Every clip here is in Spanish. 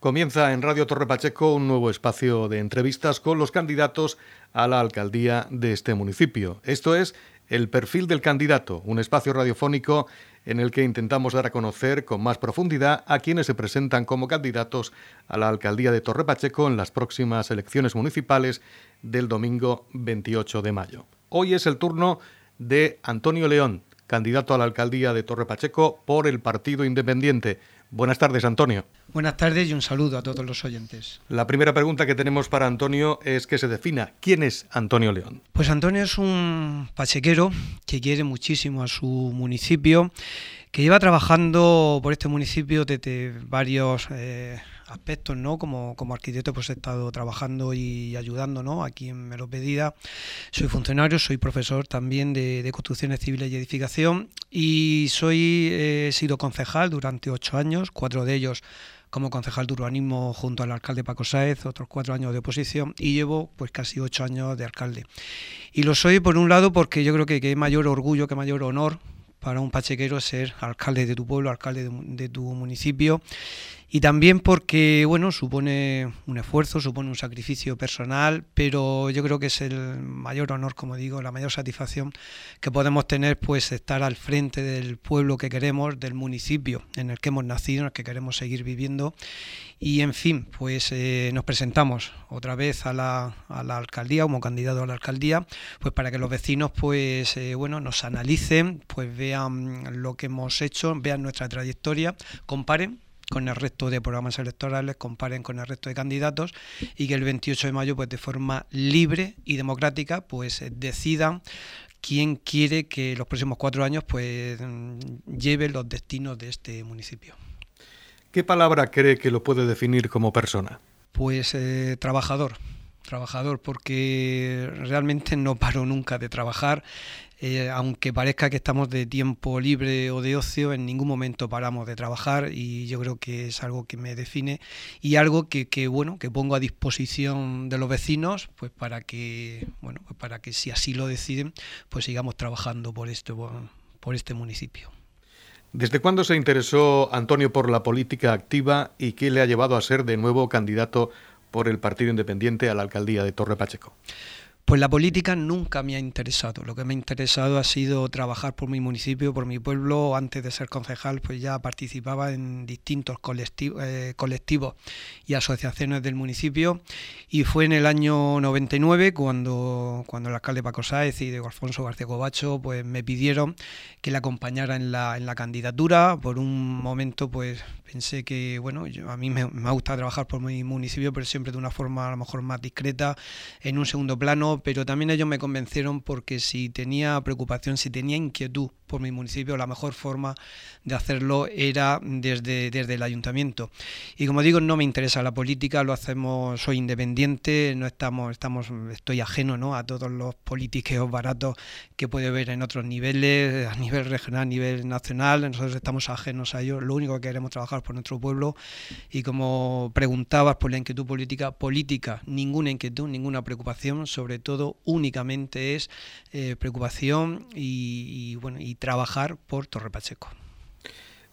Comienza en Radio Torre Pacheco un nuevo espacio de entrevistas con los candidatos a la alcaldía de este municipio. Esto es El perfil del candidato, un espacio radiofónico en el que intentamos dar a conocer con más profundidad a quienes se presentan como candidatos a la alcaldía de Torre Pacheco en las próximas elecciones municipales del domingo 28 de mayo. Hoy es el turno de Antonio León, candidato a la alcaldía de Torre Pacheco por el Partido Independiente. Buenas tardes, Antonio. Buenas tardes y un saludo a todos los oyentes. La primera pregunta que tenemos para Antonio es que se defina quién es Antonio León. Pues Antonio es un pachequero que quiere muchísimo a su municipio, que lleva trabajando por este municipio desde varios eh, aspectos, ¿no? Como, como arquitecto pues he estado trabajando y ayudando, ¿no? Aquí en Meropedida. Soy funcionario, soy profesor también de, construcciones civiles y edificación y soy, eh, he sido concejal durante ocho años, cuatro de ellos como concejal de urbanismo junto al alcalde Paco Sáez, otros cuatro años de oposición y llevo pues casi ocho años de alcalde. Y lo soy por un lado porque yo creo que, que mayor orgullo, que mayor honor para un pachequero ser alcalde de tu pueblo, alcalde de tu municipio y también porque bueno supone un esfuerzo, supone un sacrificio personal, pero yo creo que es el mayor honor, como digo, la mayor satisfacción que podemos tener, pues estar al frente del pueblo que queremos, del municipio en el que hemos nacido, en el que queremos seguir viviendo. Y en fin, pues eh, nos presentamos otra vez a la, a la, alcaldía como candidato a la alcaldía, pues para que los vecinos pues eh, bueno nos analicen, pues vean lo que hemos hecho, vean nuestra trayectoria, comparen con el resto de programas electorales, comparen con el resto de candidatos y que el 28 de mayo, pues de forma libre y democrática, pues eh, decidan quién quiere que los próximos cuatro años pues lleve los destinos de este municipio. ¿Qué palabra cree que lo puede definir como persona? Pues eh, trabajador trabajador porque realmente no paro nunca de trabajar. Eh, aunque parezca que estamos de tiempo libre o de ocio, en ningún momento paramos de trabajar y yo creo que es algo que me define y algo que, bueno que pongo a disposición de los vecinos, pues para que bueno pues para que si así lo deciden, pues sigamos trabajando por esto por este municipio. ¿Desde cuándo se interesó Antonio por la política activa y qué le ha llevado a ser de nuevo candidato por el Partido Independiente a la alcaldía de Torre Pacheco? Pues la política nunca me ha interesado. Lo que me ha interesado ha sido trabajar por mi municipio, por mi pueblo. Antes de ser concejal, pues ya participaba en distintos eh, colectivos, y asociaciones del municipio. Y fue en el año 99 cuando, cuando el alcalde Paco Sáez y Diego Alfonso García Cobacho pues, me pidieron que le acompañara en la, en la candidatura. Por un momento, pues pensé que, bueno, yo, a mí me, me gusta trabajar por mi municipio, pero siempre de una forma a lo mejor más discreta, en un segundo plano pero también ellos me convencieron porque si tenía preocupación, si tenía inquietud por mi municipio, la mejor forma de hacerlo era desde, desde el ayuntamiento. Y como digo, no me interesa la política, lo hacemos, soy independiente, no estamos, estamos, estoy ajeno ¿no? a todos los políticos baratos que puede haber en otros niveles, a nivel regional, a nivel nacional, nosotros estamos ajenos a ellos, lo único que queremos trabajar por nuestro pueblo y como preguntabas por la inquietud política, política, ninguna inquietud, ninguna preocupación, sobre todo únicamente es eh, preocupación y, y bueno y trabajar por Torre Pacheco.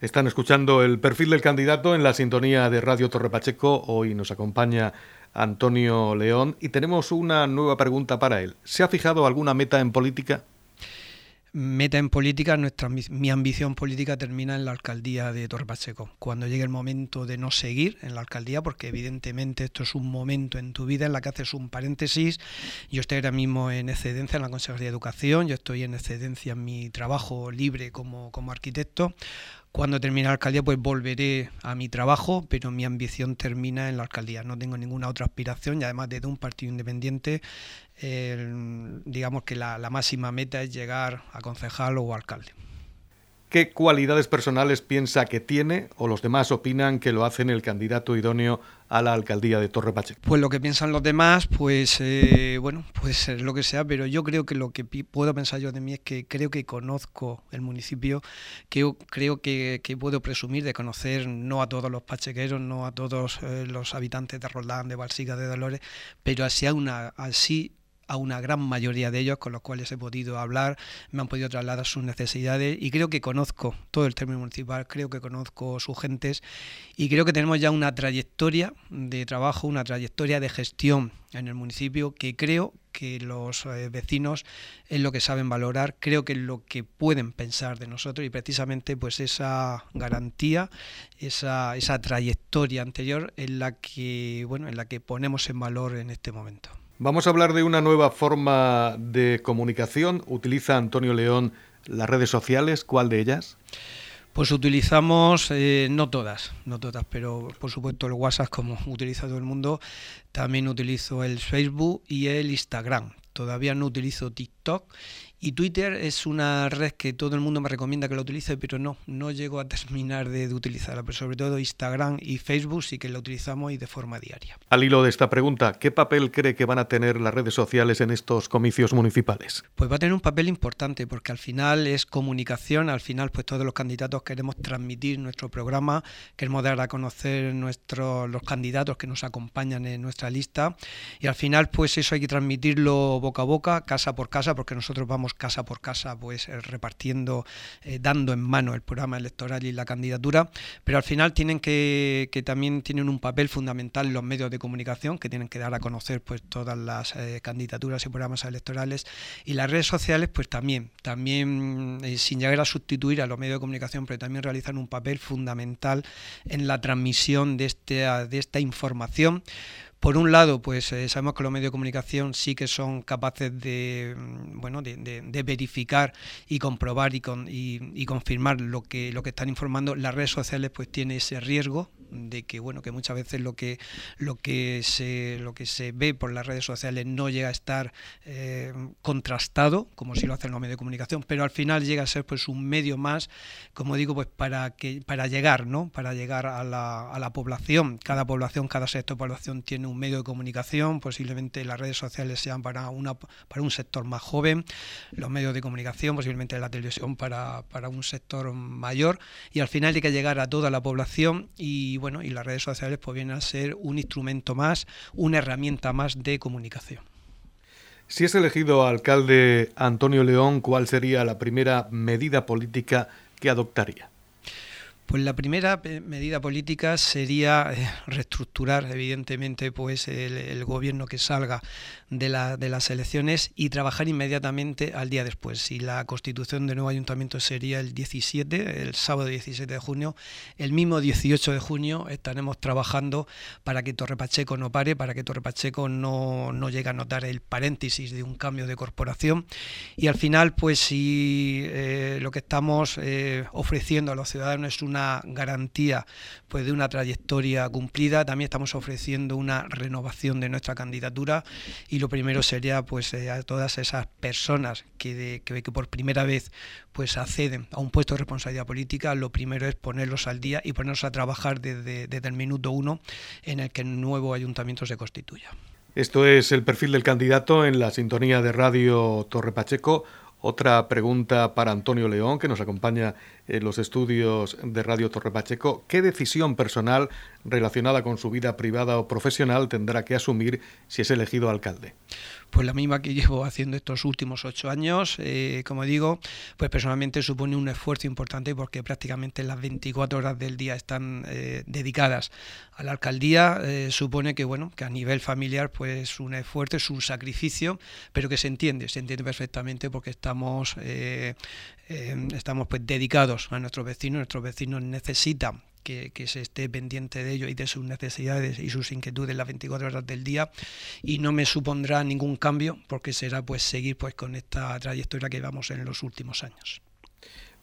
Están escuchando el perfil del candidato en la sintonía de Radio Torre Pacheco. Hoy nos acompaña Antonio León y tenemos una nueva pregunta para él. ¿Se ha fijado alguna meta en política? Meta en política, nuestra, mi ambición política termina en la alcaldía de Torre Pacheco. Cuando llegue el momento de no seguir en la alcaldía, porque evidentemente esto es un momento en tu vida en la que haces un paréntesis. Yo estoy ahora mismo en excedencia en la Consejería de Educación, yo estoy en excedencia en mi trabajo libre como, como arquitecto. Cuando termine la alcaldía, pues volveré a mi trabajo, pero mi ambición termina en la alcaldía. No tengo ninguna otra aspiración y además desde un partido independiente, digamos que la, la máxima meta es llegar a concejal o alcalde. ¿Qué cualidades personales piensa que tiene o los demás opinan que lo hacen el candidato idóneo a la alcaldía de Torre Pacheco? Pues lo que piensan los demás, pues eh, bueno, puede ser lo que sea, pero yo creo que lo que puedo pensar yo de mí es que creo que conozco el municipio, que creo que, puedo presumir de conocer no a todos los pachequeros, no a todos eh, los habitantes de Roldán, de Balsica, de Dolores, pero así, una, así a una gran mayoría de ellos con los cuales he podido hablar, me han podido trasladar sus necesidades y creo que conozco todo el término municipal, creo que conozco sus gentes y creo que tenemos ya una trayectoria de trabajo, una trayectoria de gestión en el municipio que creo que los eh, vecinos es lo que saben valorar, creo que es lo que pueden pensar de nosotros y precisamente pues esa garantía, esa, esa trayectoria anterior en la que bueno, en la que ponemos en valor en este momento. Vamos a hablar de una nueva forma de comunicación. Utiliza Antonio León las redes sociales, ¿cuál de ellas? Pues utilizamos, eh, no todas, no todas, pero por supuesto el WhatsApp como utiliza todo el mundo, también utilizo el Facebook y el Instagram. Todavía no utilizo TikTok y Twitter es una red que todo el mundo me recomienda que la utilice, pero no, no llego a terminar de, utilizarla. Pero sobre todo Instagram y Facebook sí que la utilizamos y de forma diaria. Al hilo de esta pregunta, ¿qué papel cree que van a tener las redes sociales en estos comicios municipales? Pues va a tener un papel importante porque al final es comunicación, al final pues todos los candidatos queremos transmitir nuestro programa, queremos dar a conocer nuestros los candidatos que nos acompañan en nuestra lista y al final pues eso hay que transmitirlo boca a boca, casa por casa, porque nosotros vamos casa por casa, pues eh, repartiendo, eh, dando en mano el programa electoral y la candidatura, pero al final tienen que, que también tienen un papel fundamental los medios de comunicación, que tienen que dar a conocer pues todas las eh, candidaturas y programas electorales, y las redes sociales pues también, también sin llegar a sustituir a los medios de comunicación, pero también realizan un papel fundamental en la transmisión de, este, de esta información por un lado, pues eh, sabemos que los medios de comunicación sí que son capaces de, mm, bueno, de, verificar y comprobar y, y, confirmar lo que, lo que están informando. Las redes sociales pues tiene ese riesgo de que bueno que muchas veces lo que lo que se lo que se ve por las redes sociales no llega a estar eh, contrastado como si lo hacen los medios de comunicación pero al final llega a ser pues un medio más como digo pues para que para llegar no para llegar a la, a la población. Cada población cada sector de población tiene un medio de comunicación posiblemente las redes sociales sean para una para un sector más joven los medios de comunicación posiblemente la televisión para, para un sector mayor y al final hay que llegar a toda la población y y bueno, y las redes sociales pues vienen a ser un instrumento más, una herramienta más de comunicación. Si es elegido alcalde Antonio León, ¿cuál sería la primera medida política que adoptaría? Pues la primera medida política sería eh, reestructurar, evidentemente, pues el, gobierno que salga de, de, las elecciones y trabajar inmediatamente al día después. Si la constitución de nuevo ayuntamiento sería el 17, el sábado 17 de junio, el mismo 18 de junio estaremos trabajando para que Torre Pacheco no pare, para que Torre Pacheco no, no llegue a notar el paréntesis de un cambio de corporación. Y al final, pues si eh, lo que estamos eh, ofreciendo a los ciudadanos es una garantía pues, de una trayectoria cumplida. También estamos ofreciendo una renovación de nuestra candidatura y lo primero sería pues, eh, a todas esas personas que, que, por primera vez pues, acceden a un puesto de responsabilidad política, lo primero es ponerlos al día y ponerlos a trabajar desde, desde el minuto uno en el que el nuevo ayuntamiento se constituya. Esto es el perfil del candidato en la sintonía de Radio Torre Pacheco. Otra pregunta para Antonio León, que nos acompaña en los estudios de Radio Torre Pacheco. ¿Qué decisión personal relacionada con su vida privada o profesional tendrá que asumir si es elegido alcalde? Pues la misma que llevo haciendo estos últimos ocho años. Eh, como digo, pues personalmente supone un esfuerzo importante porque prácticamente las 24 horas del día están eh, dedicadas a la alcaldía. Eh, supone que bueno, que a nivel familiar, pues un esfuerzo es un sacrificio, pero que se entiende, se entiende perfectamente porque estamos estamos pues dedicados a nuestros vecinos, nuestros vecinos necesitan que, se esté pendiente de ello y de sus necesidades y sus inquietudes las 24 horas del día y no me supondrá ningún cambio porque será pues seguir pues con esta trayectoria que vamos en los últimos años.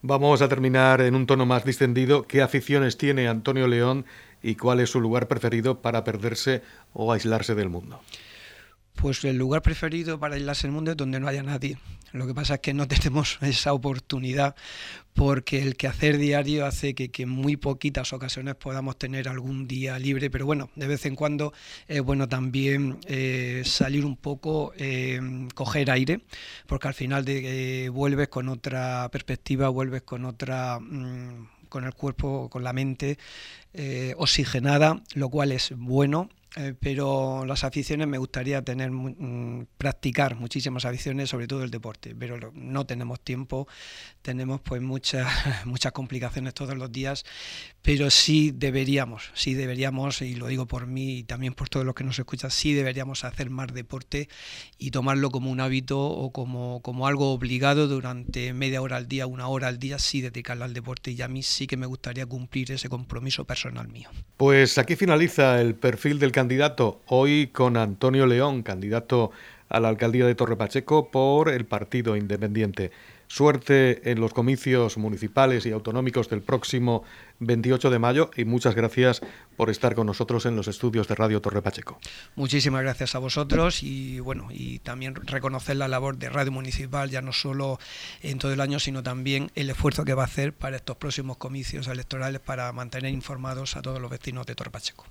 Vamos a terminar en un tono más distendido. ¿Qué aficiones tiene Antonio León y cuál es su lugar preferido para perderse o aislarse del mundo? Pues el lugar preferido para aislarse del mundo es donde no haya nadie. Lo que pasa es que no tenemos esa oportunidad porque el quehacer diario hace que, en muy poquitas ocasiones podamos tener algún día libre, pero bueno, de vez en cuando es bueno también eh, salir un poco, eh, coger aire, porque al final de, eh, vuelves con otra perspectiva, vuelves con otra... Mm, con el cuerpo, con la mente oxigenada, lo cual es bueno eh, pero las aficiones me gustaría tener mm, practicar muchísimas aficiones, sobre todo el deporte, pero no tenemos tiempo, tenemos pues muchas muchas complicaciones todos los días, pero sí deberíamos, sí deberíamos y lo digo por mí y también por todos los que nos escuchan, sí deberíamos hacer más deporte y tomarlo como un hábito o como como algo obligado durante media hora al día, una hora al día, sí dedicarlo al deporte y a mí sí que me gustaría cumplir ese compromiso personal mío. Pues aquí finaliza el perfil del candidato hoy con Antonio León, candidato a la alcaldía de Torre Pacheco por el Partido Independiente. Suerte en los comicios municipales y autonómicos del próximo 28 de mayo y muchas gracias por estar con nosotros en los estudios de Radio Torre Pacheco. Muchísimas gracias a vosotros y bueno, y también reconocer la labor de Radio Municipal ya no solo en todo el año, sino también el esfuerzo que va a hacer para estos próximos comicios electorales para mantener informados a todos los vecinos de Torre Pacheco.